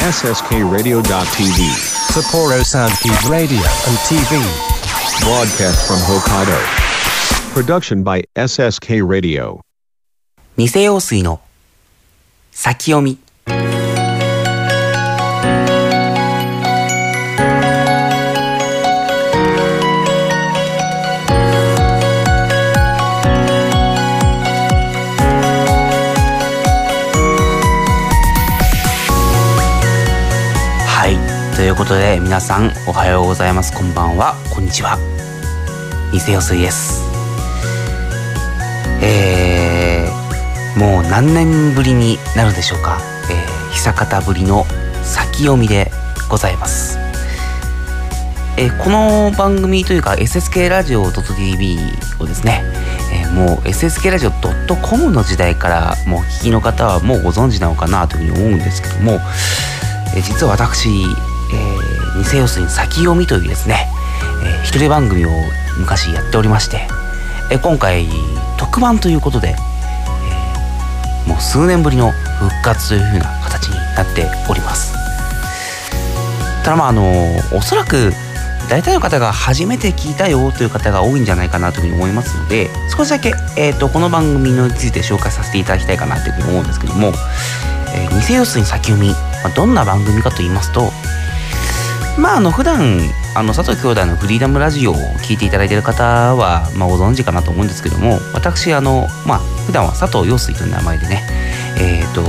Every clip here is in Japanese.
SSKRadio.tv. Sapporo Soundkeep Radio and TV. Broadcast from Hokkaido. Production by SSK Radio. 偽陽水の先読み ことで皆さんおはようございます。こんばんは。こんにちは。偽陽水です。えー、もう何年ぶりになるでしょうか、えー、久方ぶりの先読みでございます、えーこの番組というか SSK ラジオ .tv をですね、えーもう SSK ラジオ .com の時代からもうお聞きの方はもうご存知なのかなというふうに思うんですけども、えー実は私、えー、偽陽水先読みというですね、えー一人番組を昔やっておりまして、えー今回特番ということで、えーもう数年ぶりの復活というふうな形になっております。ただまああのおそらく大体の方が初めて聞いたよという方が多いんじゃないかなというふうに思いますので少しだけ、えー、とこの番組について紹介させていただきたいかなというふうに思うんですけども「えー、偽様子に先読み」まあどんな番組かと言いますとまああの普段あの佐藤兄弟のフリーダムラジオを聞いていただいている方は、まあ、ご存知かなと思うんですけども私あのまあ普段は佐藤陽水という名前でねえっ、と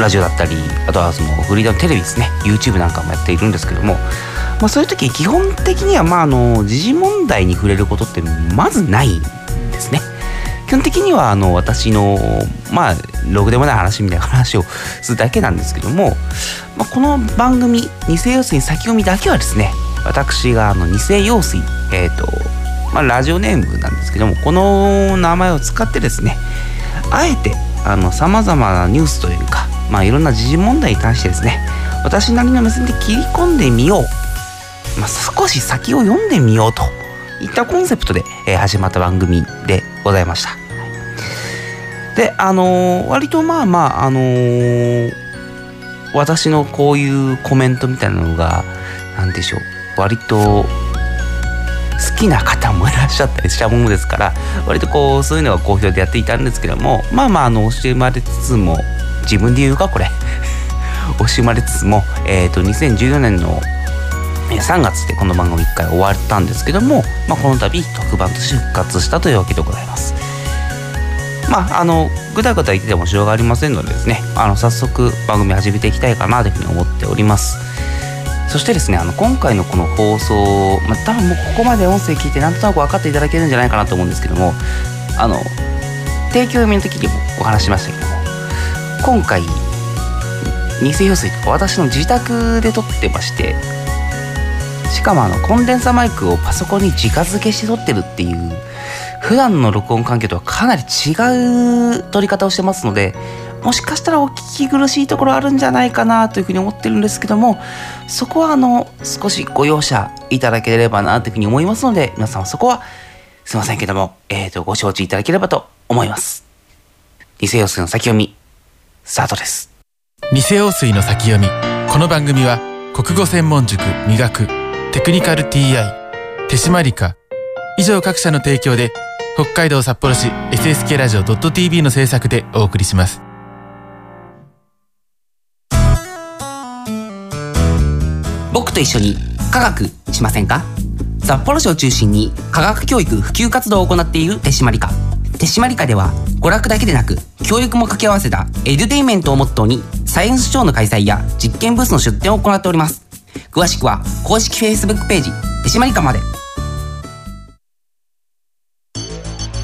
ラジオだったりあとはそのフリーダムテレビですね YouTube なんかもやっているんですけども、まあ、そういう時基本的にはまああの時事問題に触れることってまずないんですね。基本的にはあの私のまあろくでもない話みたいな話をするだけなんですけども、まあ、この番組「偽陽水先読み」だけはですね私があの偽陽水えっ、とまあラジオネームなんですけどもこの名前を使ってですねあえてさまざまなニュースというか、まあ、いろんな時事問題に関してですね私なりの目線で切り込んでみよう、まあ、少し先を読んでみようといったコンセプトで、えー始まった番組でございました。であのー割とまあまああのー私のこういうコメントみたいなのが何でしょう割と好きな方もいらっしゃったりしたものですから割とこうそういうのは好評でやっていたんですけどもまあまああの惜しまれつつも自分で言うかこれ 惜しまれつつも、えー、と2014年の3月でこの番組1回終わったんですけども、まあ、この度特番として復活したというわけでございます。まあ、あのぐだぐだ言っててもしょうがありませんのでですねあの早速番組始めていきたいかなというふうに思っております。そしてですねあの今回のこの放送、まあ、多分もうここまで音声聞いてなんとなく分かっていただけるんじゃないかなと思うんですけどもあの提供読みの時にもお話しましたけども今回偽用水とか私の自宅で撮ってましてしかもあのコンデンサマイクをパソコンに直付けして撮ってるっていう普段の録音環境とはかなり違う撮り方をしてますのでもしかしたらお聞き苦しいところあるんじゃないかなというふうに思ってるんですけどもそこはあの少しご容赦いただければなというふうに思いますので皆さんはそこはすいませんけども、えー、とご承知いただければと思います。偽陽水の先読みスタートです。偽陽水の先読みこの番組は国語専門塾磨くテクニカル TI 手締まりか以上各社の提供で北海道札幌市 SSK ラジオ .tv の制作でお送りします。僕と一緒に科学しませんか？札幌市を中心に科学教育普及活動を行っている手締まり課。手締まり課では娯楽だけでなく教育も掛け合わせたエデュテイメントをモットーにサイエンスショーの開催や実験ブースの出展を行っております。詳しくは公式 Facebook ページ手締まり課まで。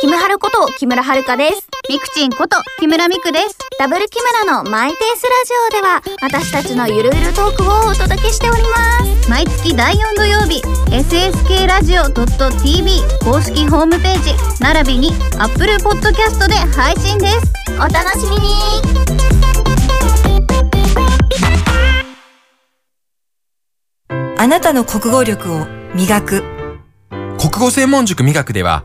キムハルこと木村遥です。ミクチンこと木村ミクです。ダブル木村のマイペースラジオでは私たちのゆるゆるトークをお届けしております。毎月第4土曜日 SSK ラジオ .tv 公式ホームページ並びに Apple Podcast で配信ですお楽しみにあなたの国語力を磨く国語専門塾美学では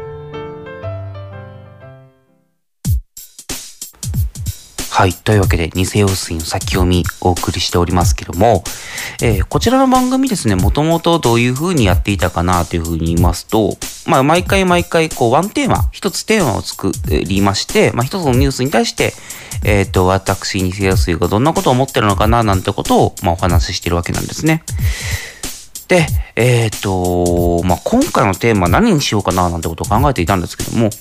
はい。というわけで、偽陽水の先読みお送りしておりますけども、えーこちらの番組ですね、もともとどういう風にやっていたかなという風に言いますと、まあ、毎回毎回、こう、ワンテーマ、一つテーマを作りまして、まあ、一つのニュースに対して、えっ、と、私、偽陽水がどんなことを思ってるのかな、なんてことを、まあ、お話ししてるわけなんですね。で、えっ、と、まあ、今回のテーマは何にしようかな、なんてことを考えていたんですけども、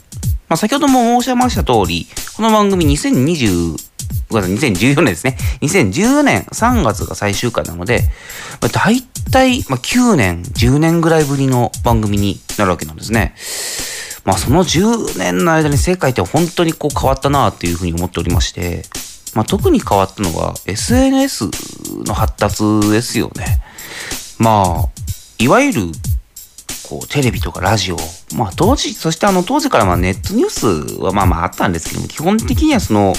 まあ、先ほども申し上げました通り、この番組2020、ごめんなさい2014年ですね。2014年3月が最終回なので、まあ、大体、まあ、9年、10年ぐらいぶりの番組になるわけなんですね。まあ、その10年の間に世界って本当にこう変わったなっていうふうに思っておりまして、まあ、特に変わったのは SNS の発達ですよね。まあ、いわゆる、こう、テレビとかラジオ。まあ、当時、そしてあの、当時からま、ネットニュースはまあまああったんですけども、基本的にはその、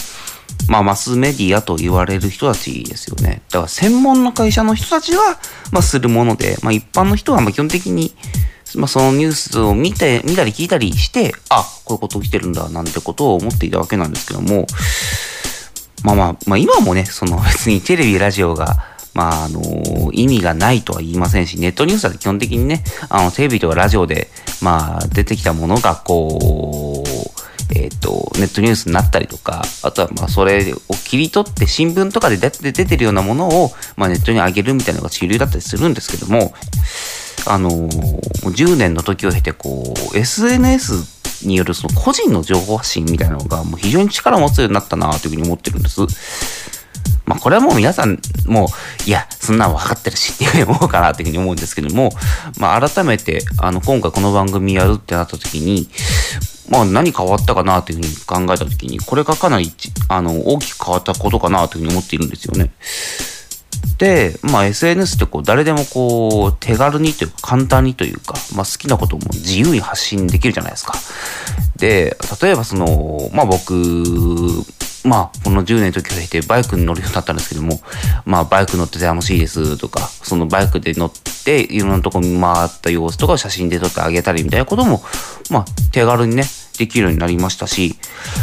まあ、マスメディアと言われる人たちですよね。だから、専門の会社の人たちは、まあ、するもので、まあ、一般の人はま基本的に、まあ、そのニュースを見て、見たり聞いたりして、あ、こういうこと起きてるんだ、なんてことを思っていたわけなんですけども、まあまあ、まあ今もね、その別にテレビ、ラジオが、まああの、意味がないとは言いませんし、ネットニュースは基本的にね、あの、テレビとかラジオで、まあ出てきたものが、こう、えっ、と、ネットニュースになったりとか、あとはまあそれを切り取って新聞とかで出て出てるようなものを、まあネットに上げるみたいなのが主流だったりするんですけども、あの10年の時を経て、こう、SNS によるその個人の情報発信みたいなのがもう非常に力を持つようになったなというふうに思ってるんです。まあこれはもう皆さんもう、いや、そんなの分かってるしっていうふうに思うかなというふうに思うんですけども、まあ改めて、あの今回この番組やるってなった時に、まあ何変わったかなというふうに考えた時に、これがかなりあの大きく変わったことかなというふうに思っているんですよね。で、まあ SNS ってこう誰でもこう手軽にというか簡単にというか、まあ好きなことも自由に発信できるじゃないですか。で、例えばその、まあ僕、まあこの10年の時を経てバイクに乗るようになったんですけども、まあバイク乗ってて楽しいですとか、そのバイクで乗っていろんなとこ見回った様子とかを写真で撮ってあげたりみたいなことも、まあ手軽にね、できるようになりましたし、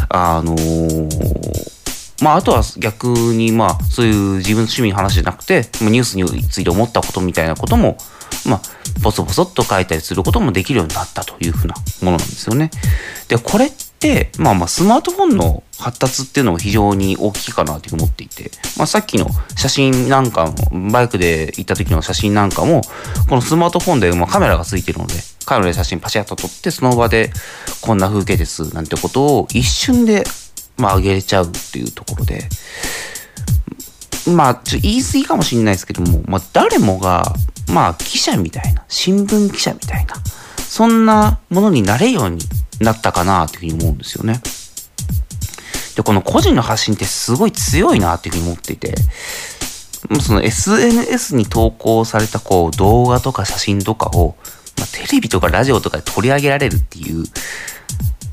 あのーまあ、あとは逆に、まあ、そういう自分の趣味の話じゃなくて、ニュースについて思ったことみたいなことも、まあ、ボソボソっと書いたりすることもできるようになったというふうなものなんですよね。で、これって、まあまあ、スマートフォンの発達っていうのも非常に大きいかなというふうに思っていて、まあ、さっきの写真なんかも、バイクで行った時の写真なんかも、このスマートフォンで、まあ、カメラがついてるので、カメラで写真パシャッと撮って、その場で、こんな風景です、なんてことを一瞬で、まあ、上げれちゃうっていうところで、まあ、ちょ言い過ぎかもしれないですけども、まあ、誰もが、まあ、記者みたいな、新聞記者みたいな、そんなものになれるようになったかなというふうに思うんですよね。で、この個人の発信ってすごい強いなというふうに思っていて、その SNS に投稿されたこう動画とか写真とかを、まあ、テレビとかラジオとかで取り上げられるっていう、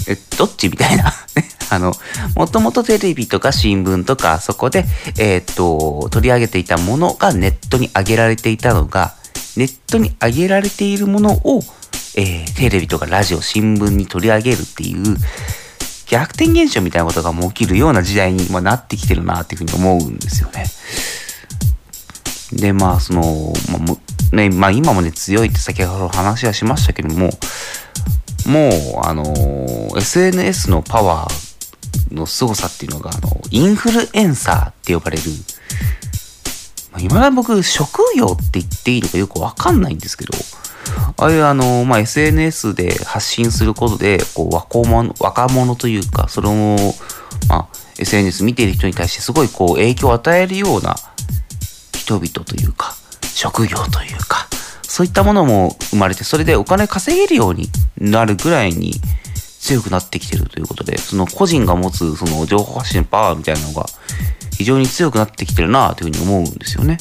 え、どっちみたいな。ね あの、もともとテレビとか新聞とか、そこで、えーっと、取り上げていたものがネットに上げられていたのが、ネットに上げられているものを、えーテレビとかラジオ、新聞に取り上げるっていう、逆転現象みたいなことがもう起きるような時代に、まあ、なってきてるなっていうふうに思うんですよね。で、まあ、その、まあ、ね、まあ今もね、強いって先ほど話はしましたけども、もう、あのー SNS のパワーの凄さっていうのが、あの、インフルエンサーって呼ばれる、まあ、今だ僕、職業って言っていいのかよくわかんないんですけど、ああいうあの、まあ、SNS で発信することで、こう、若者、若者というか、それを、まあ、SNS 見ている人に対してすごいこう影響を与えるような人々というか、職業というか、そういったものも生まれて、それでお金稼げるようになるぐらいに強くなってきてるということで、その個人が持つその情報発信パワーみたいなのが非常に強くなってきてるなというふうに思うんですよね。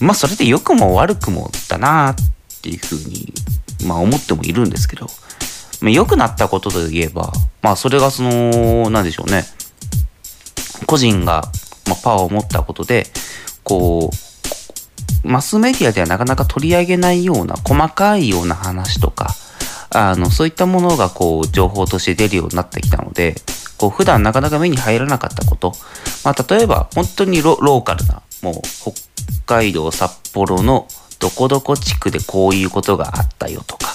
まあそれで良くも悪くもだなっていうふうに、まあ思ってもいるんですけど、まあ、良くなったことといえば、まあそれがその、なんでしょうね。個人が、まあ、パワーを持ったことで、こう、マスメディアではなかなか取り上げないような細かいような話とか、あの、そういったものがこう、情報として出るようになってきたので、こう、普段なかなか目に入らなかったこと、まあ、例えば、本当にローカルな、もう、北海道札幌のどこどこ地区でこういうことがあったよとか、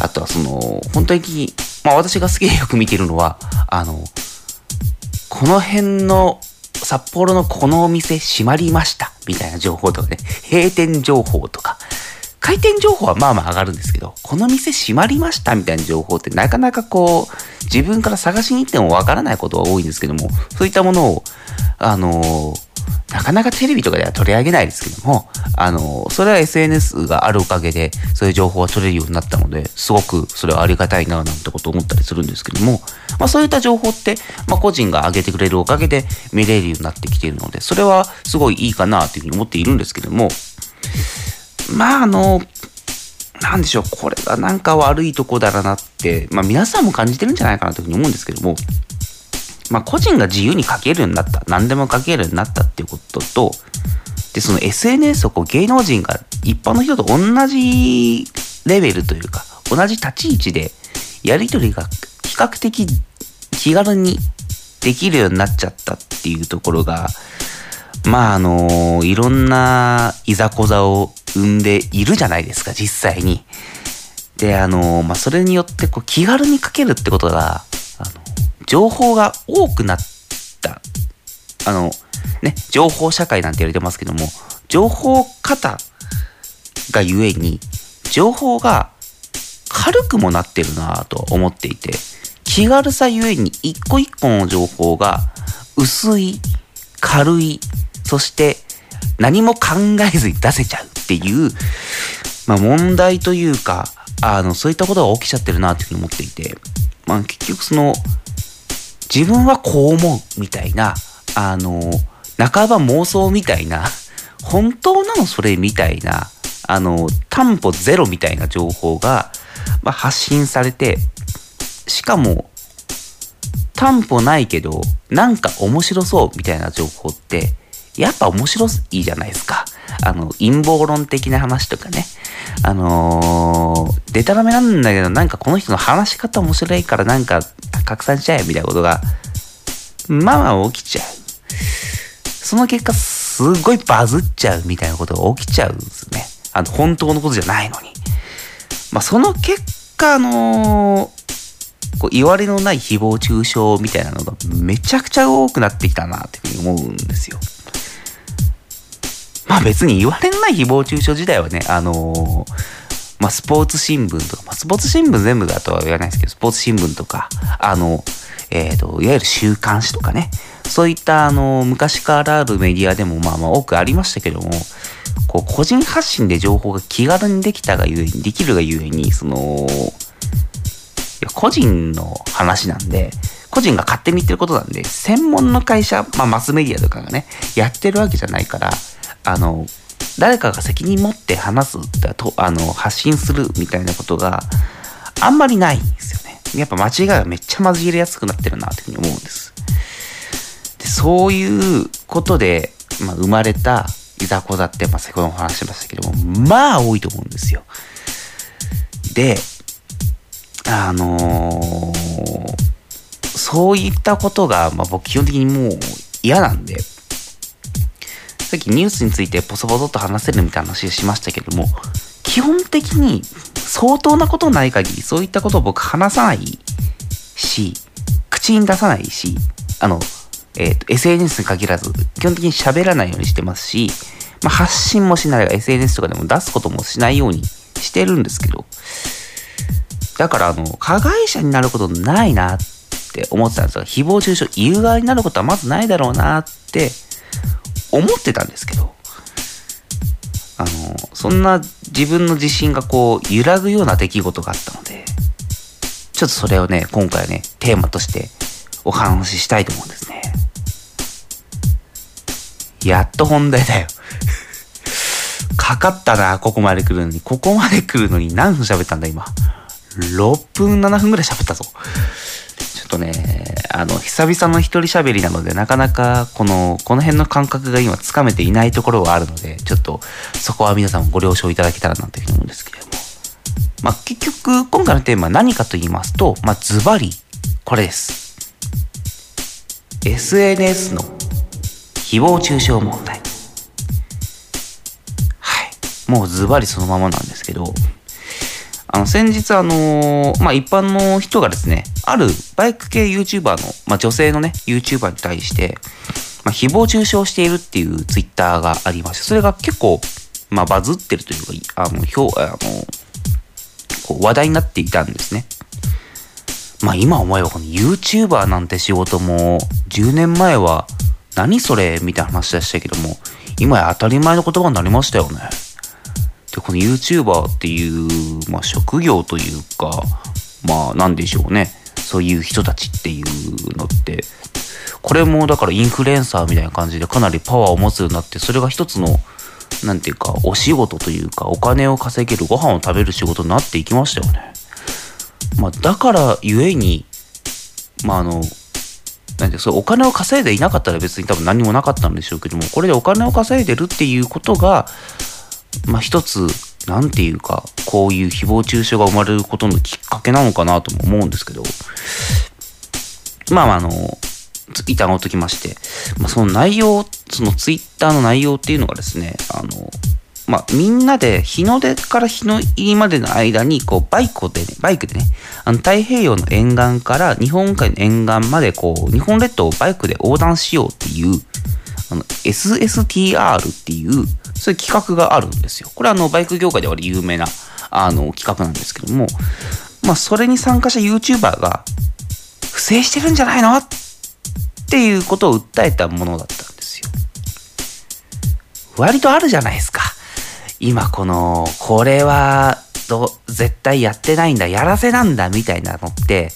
あとはその、本当に、まあ私が好きでよく見てるのは、あの、この辺の札幌のこのお店閉まりましたみたいな情報とかね、閉店情報とか、開店情報はまあまあ上がるんですけど、この店閉まりましたみたいな情報ってなかなかこう、自分から探しに行ってもわからないことが多いんですけども、そういったものを、あのなかなかテレビとかでは取り上げないですけども、あの、それは SNS があるおかげで、そういう情報が取れるようになったので、すごくそれはありがたいな、なんてことを思ったりするんですけども、まあそういった情報って、まあ個人が上げてくれるおかげで見れるようになってきているので、それはすごいいいかなというふうに思っているんですけども、まああの、なんでしょう、これがなんか悪いとこだらなって、まあ皆さんも感じてるんじゃないかなというふうに思うんですけども、まあ個人が自由に書けるようになった、何でも書けるようになったっていうことと、で、その SNS をこう芸能人が一般の人と同じレベルというか、同じ立ち位置でやりとりが比較的気軽にできるようになっちゃったっていうところが、まああのいろんないざこざを生んでいるじゃないですか、実際に。で、あのまあそれによってこう気軽に書けるってことが、情報が多くなった。あの、ね、情報社会なんて言われてますけども、情報型がゆえに、情報が軽くもなってるなぁと思っていて、気軽さゆえに一個一個の情報が薄い、軽い、そして何も考えずに出せちゃうっていう、まあ問題というか、あの、そういったことが起きちゃってるなっていうふうに思っていて、まあ結局その、自分はこう思うみたいな、あの、半ば妄想みたいな、本当なのそれみたいな、あの、担保ゼロみたいな情報が、まあ、発信されて、しかも、担保ないけど、なんか面白そうみたいな情報って、やっぱ面白いじゃないですか。あの、陰謀論的な話とかね。あのー、デタラメなんだけど、なんかこの人の話し方面白いからなんか拡散しちゃえみたいなことが、まあまあ起きちゃう。その結果、すごいバズっちゃうみたいなことが起きちゃうんですね。あの、本当のことじゃないのに。まあ、その結果、あのー、こう、言われのない誹謗中傷みたいなのがめちゃくちゃ多くなってきたなっていうふうに思うんですよ。まあ別に言われない誹謗中傷自体はね、あのー、まあスポーツ新聞とか、まあスポーツ新聞全部だとは言わないですけど、スポーツ新聞とか、あの、えっ、ー、と、いわゆる週刊誌とかね、そういったあの、昔からあるメディアでもまあまあ多くありましたけども、こう、個人発信で情報が気軽にできたがゆえに、できるがゆえに、その、個人の話なんで、個人が勝手に言ってることなんで、専門の会社、まあマスメディアとかがね、やってるわけじゃないから、あの、誰かが責任持って話す、とあの、発信するみたいなことがあんまりないんですよね。やっぱ間違いがめっちゃ混じりやすくなってるなというふうに思うんです。でそういうことで、まあ、生まれたいざこざって、まあ、先ほども話しましたけども、まあ多いと思うんですよ。で、あのー、そういったことが、まあ僕基本的にもう嫌なんで、さっきニュースについてポソポソと話せるみたいな話をしましたけども、基本的に相当なことない限り、そういったことを僕話さないし、口に出さないし、あの、えっ、ー、と、SNS に限らず、基本的に喋らないようにしてますし、まあ、発信もしない SNS とかでも出すこともしないようにしてるんですけど、だからあの、加害者になることないなって思ってたんですが、誹謗中傷言う側になることはまずないだろうなって思ってたんですけど、あの、そんな自分の自信がこう揺らぐような出来事があったので、ちょっとそれをね、今回ね、テーマとしてお話ししたいと思うんですね。やっと本題だよ。かかったな、ここまで来るのに。ここまで来るのに何分喋ったんだ、今。6分、7分ぐらい喋ったぞ。ちょっとね、あの、久々の一人喋りなので、なかなか、この、この辺の感覚が今つかめていないところはあるので、ちょっと、そこは皆さんもご了承いただけたらなというふうに思うんですけれども。まあ、結局、今回のテーマは何かと言いますと、まあ、ズバリ、これです。SNS の誹謗中傷問題。はい。もうズバリそのままなんですけど、あの、先日あのーまあ、一般の人がですね、あるバイク系 YouTuber の、まあ、女性のね、YouTuber に対して、まあ、誹謗中傷しているっていうツイッターがありまして、それが結構、まあ、バズってるというか、あの、表、あの、こう話題になっていたんですね。まあ今思えばこの YouTuber なんて仕事も10年前は何それみたいな話でしたけども今や当たり前の言葉になりましたよね。で、この YouTuber っていう、まあ職業というか、まあなんでしょうね。そういう人たちっていうのって、これもだからインフルエンサーみたいな感じでかなりパワーを持つようになって、それが一つの、なんていうか、お仕事というか、お金を稼げる、ご飯を食べる仕事になっていきましたよね。まあ、だからゆえに、まあ、あの、なんてそうお金を稼いでいなかったら別に多分何もなかったんでしょうけども、これでお金を稼いでるっていうことが、まあ一つ、なんていうか、こういう誹謗中傷が生まれることのきっかけなのかなとも思うんですけど、まあまああの、一旦置いときまして、まあその内容、そのツイッターの内容っていうのがですね、あの、まあ、みんなで日の出から日の入りまでの間に、こう、バイクでね、バイクでね、あの、太平洋の沿岸から日本海の沿岸まで、こう、日本列島をバイクで横断しようっていう、あの、SSTR っていう、そういう企画があるんですよ。これはあの、バイク業界では有名な、あの、企画なんですけども、まあ、それに参加した YouTuber が、不正してるんじゃないのっていうことを訴えたものだったんですよ。割とあるじゃないですか。今この、これは、ど、絶対やってないんだ、やらせなんだ、みたいなのって、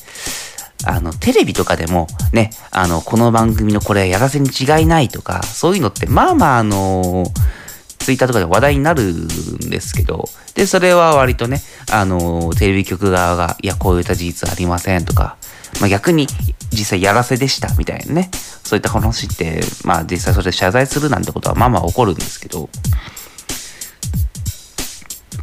あの、テレビとかでも、ね、あの、この番組のこれやらせに違いないとか、そういうのって、まあまあ、あの、ツイッターとかで話題になるんですけど、で、それは割とね、あの、テレビ局側が、いや、こういった事実ありませんとか、まあ逆に、実際やらせでした、みたいなね、そういった話って、まあ実際それで謝罪するなんてことはまあまあ起こるんですけど、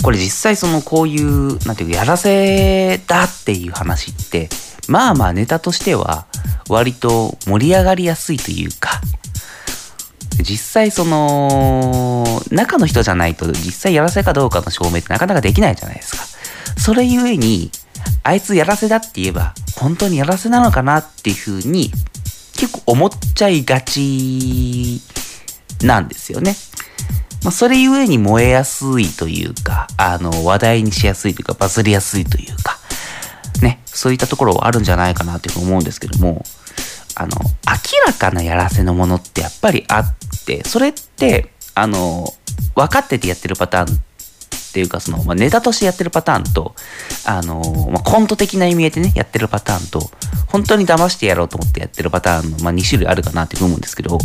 これ実際そのこういう、なんていうか、やらせだっていう話って、まあまあネタとしては、割と盛り上がりやすいというか、実際その、中の人じゃないと実際やらせかどうかの証明ってなかなかできないじゃないですか。それゆえに、あいつやらせだって言えば、本当にやらせなのかなっていうふうに、結構思っちゃいがちなんですよね。まあ、それゆえに燃えやすいというか、あの、話題にしやすいというか、バズりやすいというか、ね、そういったところはあるんじゃないかなというふうに思うんですけども、あの、明らかなやらせのものってやっぱりあって、それって、あの、分かっててやってるパターンっていうか、その、まあ、ネタとしてやってるパターンと、あの、まあ、コント的な意味合いでね、やってるパターンと、本当に騙してやろうと思ってやってるパターンの、まあ、2種類あるかなって思うんですけど、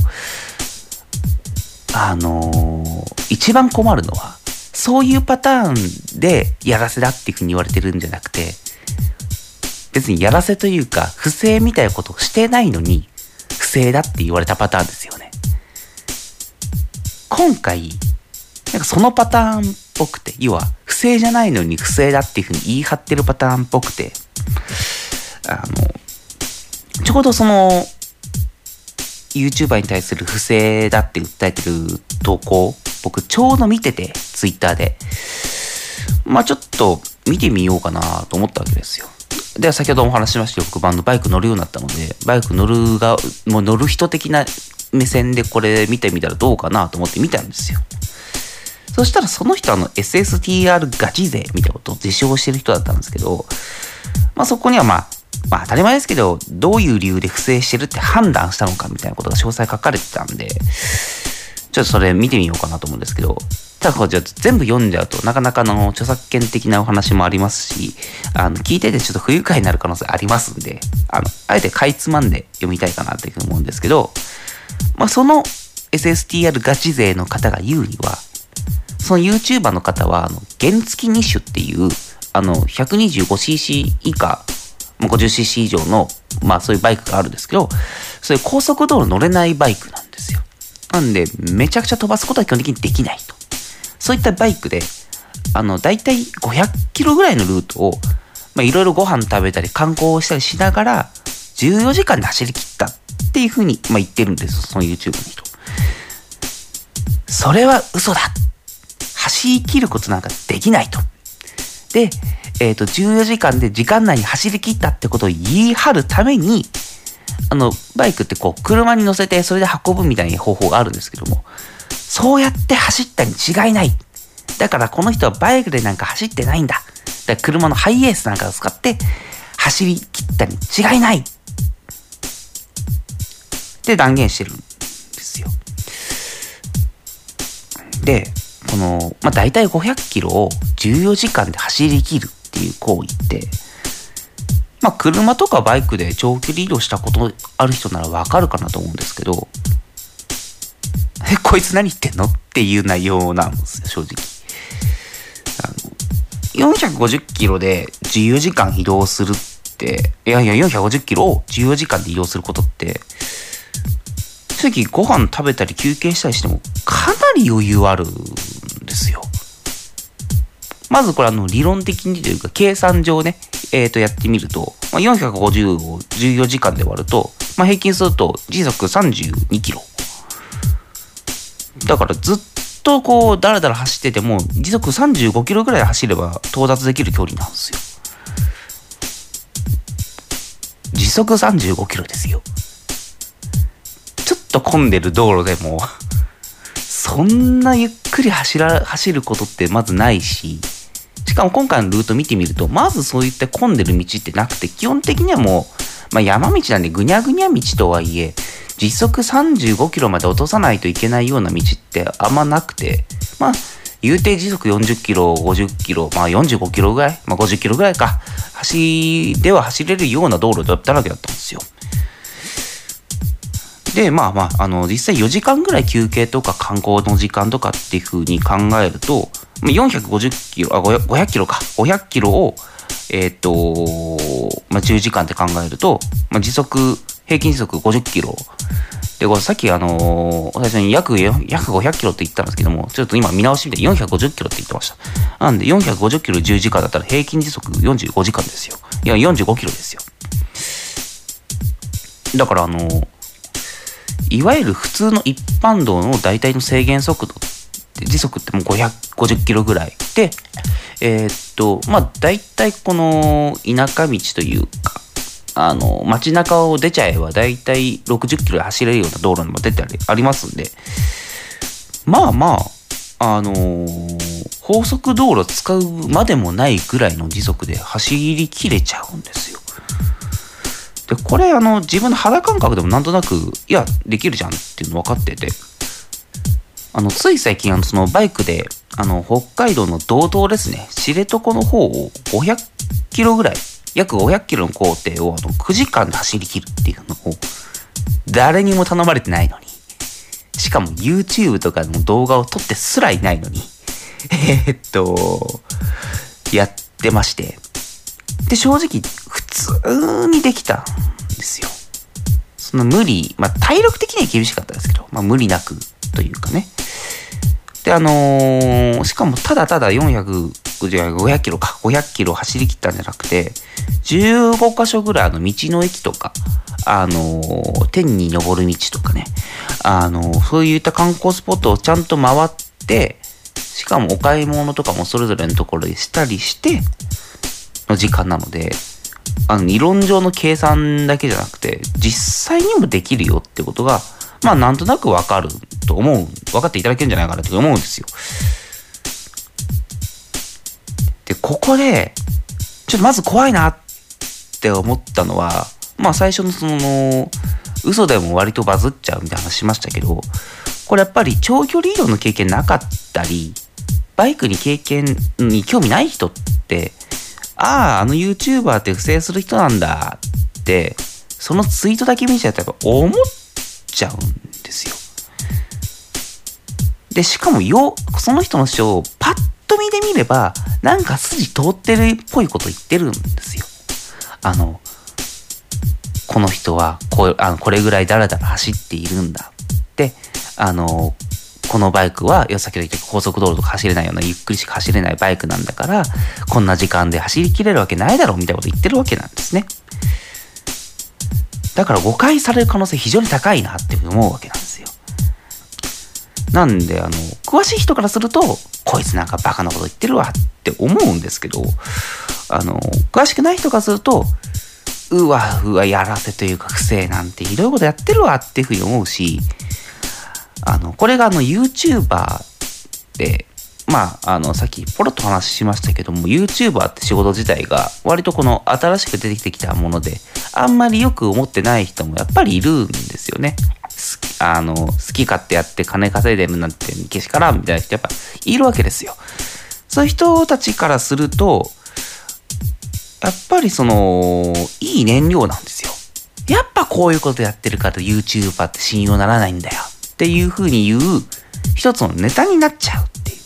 あの一番困るのは、そういうパターンでやらせだっていうふうに言われてるんじゃなくて、別にやらせというか、不正みたいなことをしてないのに、不正だって言われたパターンですよね。今回、なんかそのパターンっぽくて、要は、不正じゃないのに不正だっていうふうに言い張ってるパターンっぽくて、あの、ちょうどその、YouTuber に対する不正だって訴えてる投稿、僕ちょうど見てて、Twitter で。まあちょっと見てみようかなと思ったわけですよ。で、先ほどもお話ししましたけど、僕バンドバイク乗るようになったので、バイク乗るが、もう乗る人的な目線でこれ見てみたらどうかなと思って見たんですよ。そしたらその人あの SSTR ガチ勢みたいなことを自称してる人だったんですけど、まあそこにはまあ、まあ当たり前ですけど、どういう理由で不正してるって判断したのかみたいなことが詳細書かれてたんで、ちょっとそれ見てみようかなと思うんですけど、ただこれじゃ全部読んじゃうとなかなかの著作権的なお話もありますし、あの、聞いててちょっと不愉快になる可能性ありますんで、あの、あえてかいつまんで読みたいかなというふうに思うんですけど、まあその SSTR ガチ勢の方が言うには、その YouTuber の方は、あの、原付2種っていう、あの、125cc 以下、50cc 以上の、まあそういうバイクがあるんですけど、そういう高速道路乗れないバイクなんですよ。なんで、めちゃくちゃ飛ばすことは基本的にできないと。そういったバイクで、あの、だいたい500キロぐらいのルートを、まあいろいろご飯食べたり観光をしたりしながら、14時間で走り切ったっていうふうに、まあ言ってるんですよ、その YouTube の人。それは嘘だ走り切ることなんかできないと。で、えっ、と、14時間で時間内に走り切ったってことを言い張るために、あの、バイクってこう、車に乗せてそれで運ぶみたいな方法があるんですけども、そうやって走ったに違いない。だからこの人はバイクでなんか走ってないんだ。だから車のハイエースなんかを使って走り切ったに違いない。って断言してるんですよ。で、この、まあ、大体500キロを14時間で走り切るっていう行為って、まあ、車とかバイクで長距離移動したことある人ならわかるかなと思うんですけど、え、こいつ何言ってんの？っていう内容なんですよ、正直。あの、450キロで14時間移動するって、いやいや、450キロを14時間で移動することって、正直ご飯食べたり休憩したりしてもかなり余裕あるんですよ。まずこれあの理論的にというか計算上ね、えっ、とやってみると、まあ、450を14時間で割ると、まあ、平均すると時速32キロ。だからずっとこうダラダラ走ってても時速35キロぐらい走れば到達できる距離なんですよ。時速35キロですよ。ちょっと混んでる道路でも、そんなゆっくり走ら、走ることってまずないし、しかも今回のルート見てみると、まずそういった混んでる道ってなくて、基本的にはもう、まあ山道なんでぐにゃぐにゃ道とはいえ、時速35キロまで落とさないといけないような道ってあんまなくて、まあ、言うて時速40キロ、50キロ、まあ45キロぐらい、まあ50キロぐらいか、走では走れるような道路だったわけだったんですよ。で、まあまあ、あの、実際4時間ぐらい休憩とか観光の時間とかっていう風に考えると、450キロ、あ、500キロか。500キロを、えっ、と、まあ10時間って考えると、まあ時速、平均時速50キロ。で、これさっきあのー最初に約、約500キロって言ったんですけども、ちょっと今見直してみて450キロって言ってました。なんで450キロ10時間だったら平均時速45時間ですよ。いや、45キロですよ。だからあのーいわゆる普通の一般道の大体の制限速度って時速ってもう550キロぐらいで、えーっと、まあ大体この田舎道というか、あの、街中を出ちゃえば大体60キロで走れるような道路にも出てありますんで、まあまあ、あのー高速道路使うまでもないぐらいの時速で走り切れちゃうんですよ。で、これ、あの、自分の肌感覚でもなんとなく、いや、できるじゃんっていうの分かってて、あの、つい最近、あの、そのバイクで、あの、北海道の道東ですね、知床の方を500キロぐらい、約500キロの工程を、あの、9時間で走り切るっていうのを、誰にも頼まれてないのに、しかも YouTube とかの動画を撮ってすらいないのに、えーっと、やってまして、で、正直、普通にできたんですよ。その無理、まあ、体力的には厳しかったですけど、まあ、無理なくというかね。で、あのーしかもただただ400、じゃ500キロか、500キロ走り切ったんじゃなくて、15箇所ぐらいあの道の駅とか、あのー天に登る道とかね、あのーそういった観光スポットをちゃんと回って、しかもお買い物とかもそれぞれのところでしたりして、の時間なので、あの、理論上の計算だけじゃなくて、実際にもできるよってことが、まあ、なんとなくわかると思う、分かっていただけるんじゃないかなと思うんですよ。で、ここで、ちょっとまず怖いなって思ったのは、まあ最初のその、嘘でも割とバズっちゃうみたいな話しましたけど、これやっぱり長距離移動の経験なかったり、バイクに経験に興味ない人って、ああ、あの YouTuber って不正する人なんだって、そのツイートだけ見ちゃうとやっぱ思っちゃうんですよ。で、しかもよ、その人の主張をパッと見で見れば、なんか筋通ってるっぽいこと言ってるんですよ。あの、この人はこうあのこれぐらいだらだら走っているんだって、あの、このバイクは、いや先ほど言った高速道路とか走れないようなゆっくりしか走れないバイクなんだから、こんな時間で走りきれるわけないだろうみたいなこと言ってるわけなんですね。だから誤解される可能性非常に高いなって思うわけなんですよ。なんで、あの、詳しい人からすると、こいつなんかバカなこと言ってるわって思うんですけど、あの、詳しくない人からすると、うわ、うわ、やらせというか不正なんてひどいことやってるわっていうふうに思うし、あの、これがあの YouTuber で、まあ、あの、さっきポロッと話しましたけども、YouTuber って仕事自体が割とこの新しく出てきてきたもので、あんまりよく思ってない人もやっぱりいるんですよね。あの、好き勝手やって金稼いでるなんてけしからんみたいな人やっぱいるわけですよ。そういう人たちからすると、やっぱりその、いい燃料なんですよ。やっぱこういうことやってるから YouTuber って信用ならないんだよ。っていう風に言う一つのネタになっちゃうっていう。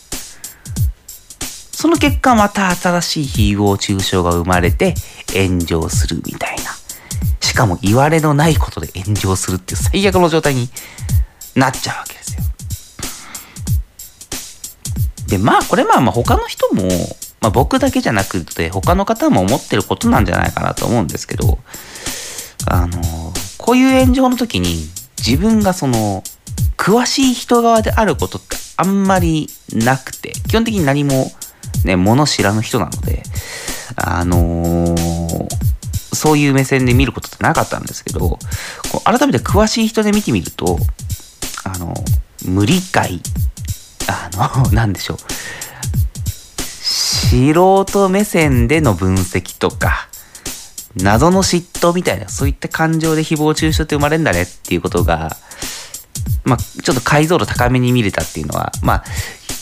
その結果また新しい誹謗中傷が生まれて炎上するみたいな。しかも言われのないことで炎上するっていう最悪の状態になっちゃうわけですよ。で、まあこれまあまあ他の人も、まあ僕だけじゃなくて他の方も思ってることなんじゃないかなと思うんですけど、あの、こういう炎上の時に自分がその、詳しい人側であることってあんまりなくて、基本的に何もね、物知らぬ人なので、あのーそういう目線で見ることってなかったんですけど、改めて詳しい人で見てみると、あの、無理解、あの、なんでしょう。素人目線での分析とか、謎の嫉妬みたいな、そういった感情で誹謗中傷って生まれるんだねっていうことが、まあ、ちょっと解像度高めに見れたっていうのは、まあ、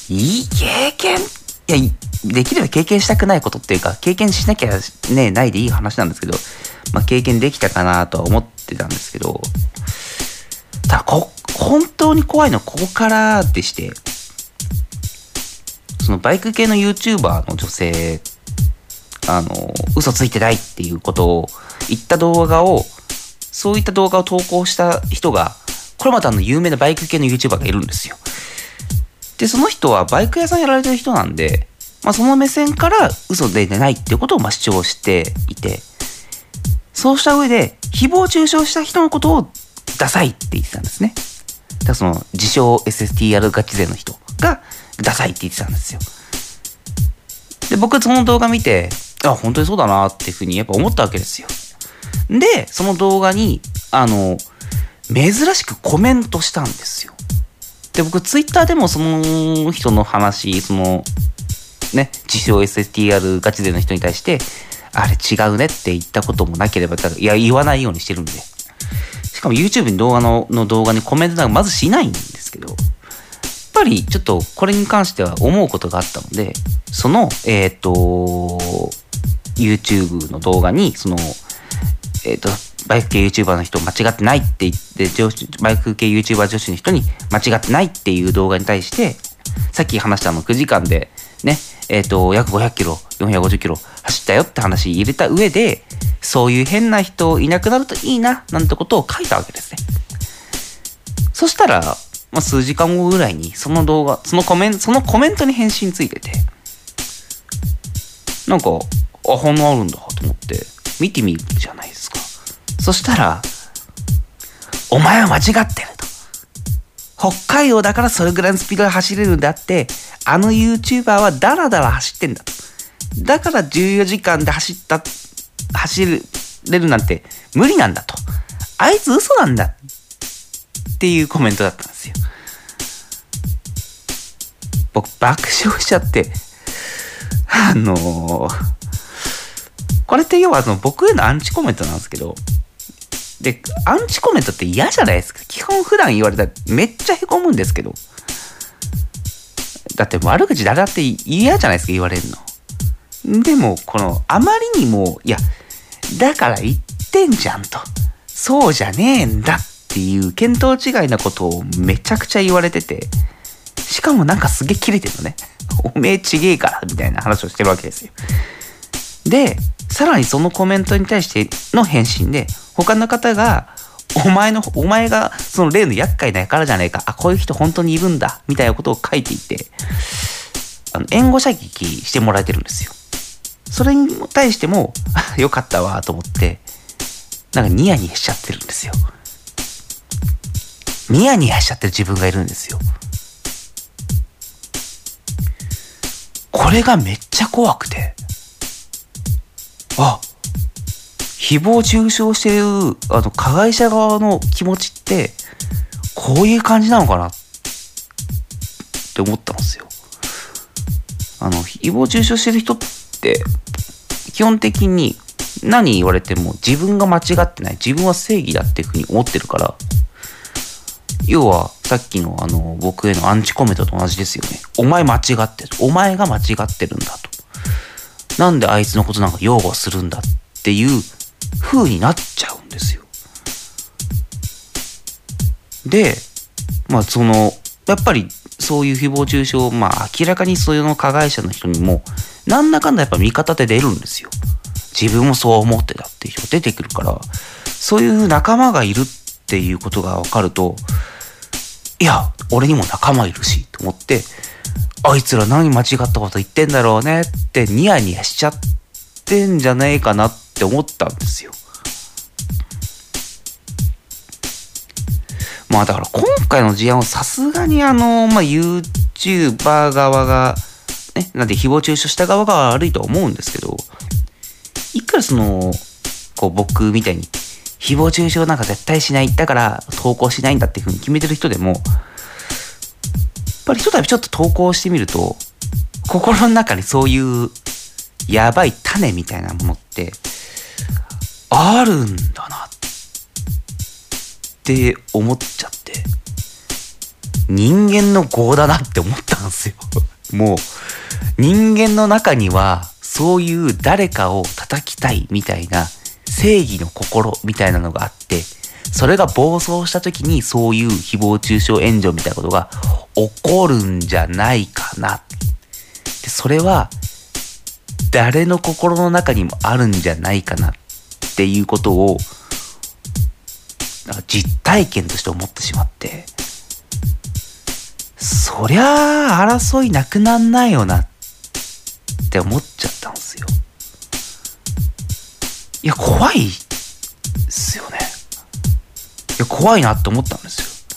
いい経験、いや、できれば経験したくないことっていうか、経験しなきゃね、ないでいい話なんですけど、まあ、経験できたかなとは思ってたんですけど、ただこ、本当に怖いのはここからでして、そのバイク系の YouTuber の女性、あの、嘘ついてないっていうことを言った動画を、そういった動画を投稿した人が、これまたあの有名なバイク系の YouTuber がいるんですよ。で、その人はバイク屋さんやられてる人なんで、まあその目線から嘘でないっていうことをまあ主張していて、そうした上で、誹謗中傷した人のことをダサいって言ってたんですね。だその、自称 SSTR ガチ勢の人がダサいって言ってたんですよ。で、僕その動画見て、あ、本当にそうだなっていうふうにやっぱ思ったわけですよ。で、その動画に、あの、珍しくコメントしたんですよ。で、僕ツイッターでもその人の話、その、ね、自称 SSTR ガチ勢の人に対して、あれ違うねって言ったこともなければ、いや、言わないようにしてるんで。しかも YouTube に動画のの動画にコメントなんかまずしないんですけど、やっぱりちょっとこれに関しては思うことがあったので、その、えっ、と、YouTube の動画に、その、えっ、と、バイク系 YouTuber の人間違ってないって言って、バイク系 YouTuber 女子の人に間違ってないっていう動画に対して、さっき話したあの9時間でね、えっ、と、約500キロ、450キロ走ったよって話入れた上で、そういう変な人いなくなるといいな、なんてことを書いたわけですね。そしたら、まあ、数時間後ぐらいに、その動画、そのコメント、そのコメントに返信ついてて、なんか、あ、反応あるんだと思って、見てみるじゃないですか。そしたら、お前は間違ってる。北海道だからそれぐらいのスピードで走れるんであって、あの YouTuber はダラダラ走ってんだと。だから14時間で走った、走れるなんて無理なんだと。あいつ嘘なんだ。っていうコメントだったんですよ。僕爆笑しちゃって、あのーこれって要はその僕へのアンチコメントなんですけど、で、アンチコメントって嫌じゃないですか。基本普段言われたらめっちゃ凹むんですけど。だって悪口誰だって嫌じゃないですか、言われるの。でも、この、あまりにも、いや、だから言ってんじゃんと。そうじゃねえんだっていう見当違いなことをめちゃくちゃ言われてて、しかもなんかすげえ切れてるのね。おめえちげえから、みたいな話をしてるわけですよ。で、さらにそのコメントに対しての返信で、他の方が、お前の、お前がその例の厄介なやからじゃねえか。あ、こういう人本当にいるんだ。みたいなことを書いていて、あの、援護射撃してもらえてるんですよ。それに対しても、よかったわ、と思って、なんかニヤニヤしちゃってるんですよ。ニヤニヤしちゃってる自分がいるんですよ。これがめっちゃ怖くて。あ、誹謗中傷してる、あの、加害者側の気持ちって、こういう感じなのかなって思ったんですよ。あの、誹謗中傷してる人って、基本的に何言われても自分が間違ってない、自分は正義だっていうふうに思ってるから、要は、さっきのあの、僕へのアンチコメントと同じですよね。お前間違ってる。お前が間違ってるんだと。なんであいつのことなんか擁護するんだっていう風になっちゃうんですよ。で、まあその、やっぱりそういう誹謗中傷、まあ明らかにそういうの加害者の人にも、なんだかんだやっぱ味方で出るんですよ。自分もそう思ってたっていう人が出てくるから、そういう仲間がいるっていうことが分かると、いや、俺にも仲間いるし、と思って、あいつら何間違ったこと言ってんだろうねってニヤニヤしちゃってんじゃねえかなっって思ったんですよ。まあだから今回の事案はさすがにあの、まあ YouTuber 側が、ね、なんで誹謗中傷した側が悪いとは思うんですけど、いくらその、こう僕みたいに誹謗中傷なんか絶対しない。だから投稿しないんだっていうふうに決めてる人でも、やっぱり一度ちょっと投稿してみると、心の中にそういうやばい種みたいなものって、あるんだなって思っちゃって、人間の業だなって思ったんですよ。もう、人間の中には、そういう誰かを叩きたいみたいな正義の心みたいなのがあって、それが暴走した時にそういう誹謗中傷炎上みたいなことが起こるんじゃないかな。でそれは誰の心の中にもあるんじゃないかなってていうことを実体験として思ってしまって、そりゃあ争いなくなんないよなって思っちゃったんですよ。いや、怖いっすよね。いや、怖いなって思ったんです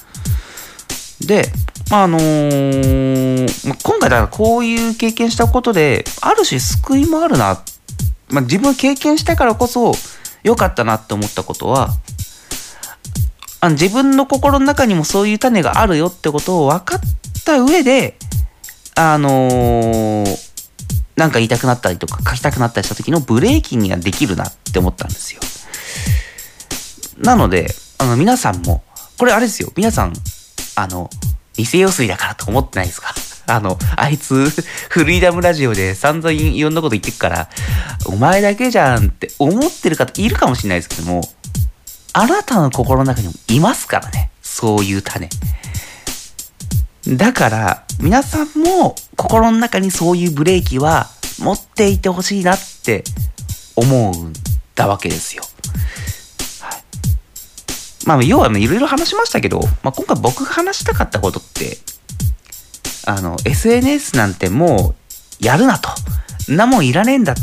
よ。で、まあ、あのーま、今回だからこういう経験したことで、ある種救いもあるな。まあ、自分が経験したからこそ良かったなって思ったことは、あの自分の心の中にもそういう種があるよってことを分かった上で、あのーなんか言いたくなったりとか書きたくなったりした時のブレーキにはできるなって思ったんですよ。なので、あの皆さんも、これあれですよ、皆さん、あの、偽用水だからと思ってないですか？あの、あいつ、フリーダムラジオで散々いろんなこと言ってくから、お前だけじゃんって思ってる方いるかもしれないですけども、あなたの心の中にもいますからね。そういう種。だから、皆さんも心の中にそういうブレーキは持っていてほしいなって思うんだわけですよ。まあ、要はね、いろいろ話しましたけど、まあ、今回僕が話したかったことって、あの、SNS なんてもうやるなと。なもんいらねえんだっ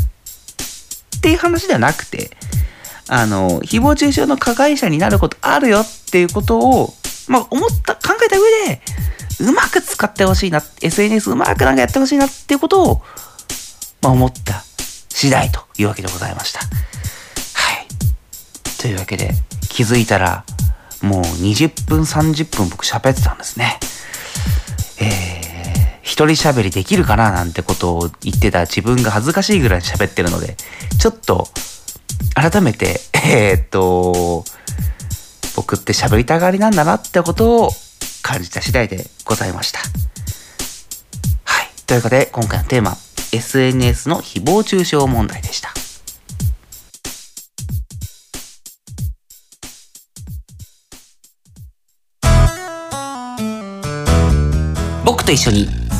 ていう話ではなくて、あの、誹謗中傷の加害者になることあるよっていうことを、まあ、思った、考えた上で、うまく使ってほしいな、SNS うまくなんかやってほしいなっていうことを、まあ、思った次第というわけでございました。はい。というわけで、気づいたら、もう20分、30分僕喋ってたんですね。えー、一人喋りできるかななんてことを言ってた自分が恥ずかしいぐらい喋ってるので、ちょっと、改めて、えー、っと、僕って喋りたがりなんだなってことを感じた次第でございました。はい。ということで、今回のテーマ、SNS の誹謗中傷問題でした。僕と一緒に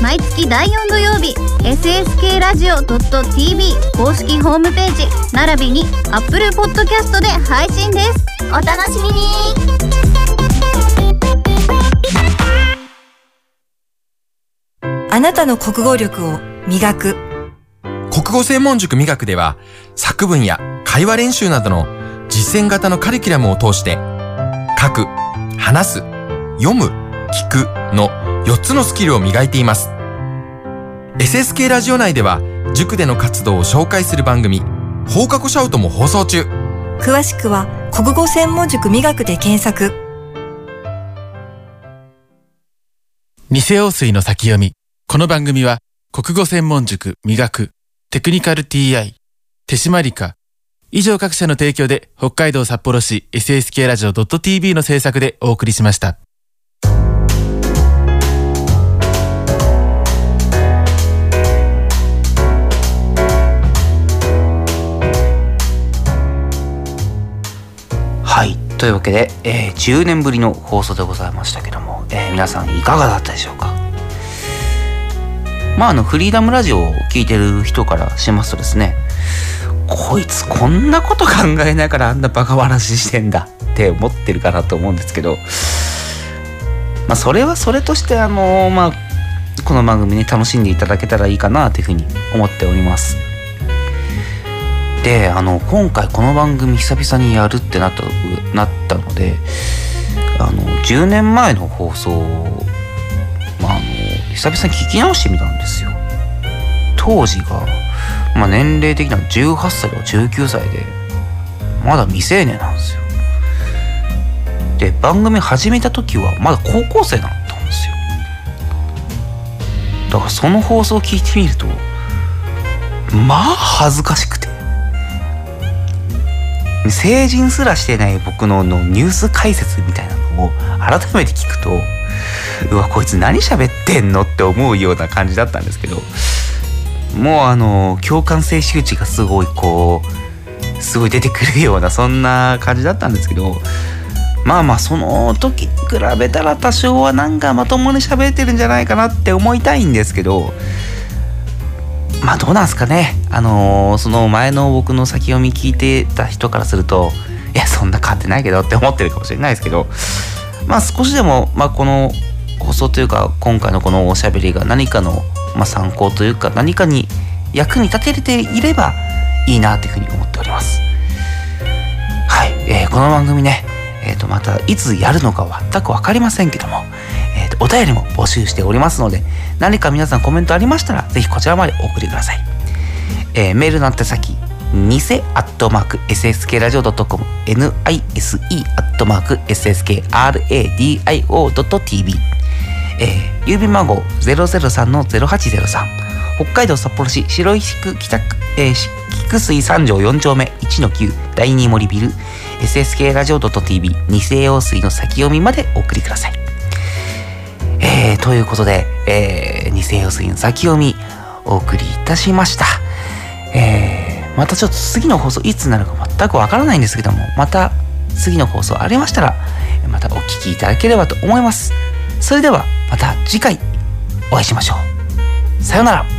毎月第4土曜日、SSK ラジオ .tv 公式ホームページ並びに Apple Podcast で配信です。お楽しみにあなたの国語力を磨く国語専門塾磨くでは作文や会話練習などの実践型のカリキュラムを通して書く、話す、読む、聞くの4つのスキルを磨いています。SSK ラジオ内では塾での活動を紹介する番組放課後シャウトも放送中。詳しくは国語専門塾磨くで検索偽陽水の先読みこの番組は国語専門塾磨くテクニカル TI 手締まりか以上各社の提供で北海道札幌市 SSK ラジオ .tv の制作でお送りしました。というわけで、えー、10年ぶりの放送でございましたけども、えー、皆さんいかがだったでしょうか？まあ、あの、フリーダムラジオを聴いてる人からしますとですね、こいつこんなこと考えながらあんなバカ話してんだって思ってるかなと思うんですけど、まあ、それはそれとしてあのまあこの番組ね楽しんでいただけたらいいかなというふうに思っております。であの今回この番組久々にやるってなったなったのであの10年前の放送を、まあ、あの久々に聞き直してみたんですよ。当時がまあ、年齢的には18歳とか19歳でまだ未成年なんですよ。で番組始めた時はまだ高校生だったんですよ。だからその放送を聞いてみるとまあ恥ずかしくて。成人すらしてない僕ののニュース解説みたいなのを改めて聞くとうわこいつ何喋ってんのって思うような感じだったんですけどもうあの共感性周知がすごいこうすごい出てくるようなそんな感じだったんですけどまあまあその時比べたら多少はなんかまともに喋ってるんじゃないかなって思いたいんですけどまあどうなんすかねあのー、その前の僕の先読み聞いてた人からするといやそんな変わってないけどって思ってるかもしれないですけどまあ少しでも、まあ、この放送というか今回のこのおしゃべりが何かのまあ、参考というか何かに役に立てれていればいいなというふうに思っております。はい、えー、この番組ね、えー、とまたいつやるのか全く分かりませんけども、えー、お便りも募集しておりますので何か皆さんコメントありましたらぜひこちらまでお送りください。えー、メールの宛先偽アットマーク SSK ラジオ .com NISE アットマーク SSKRADIO.tv えー、郵便番号003-0803北海道札幌市白石区北区、えー、菊水三条4丁目1-9第2森ビル SSK ラジオ .tv 偽用水の先読みまでお送りください。えー、ということで、えー、偽用水の先読みお送りいたしました。えー、またちょっと次の放送いつになるか全くわからないんですけども、また次の放送ありましたらまたお聞きいただければと思います。それではまた次回お会いしましょう。さようなら。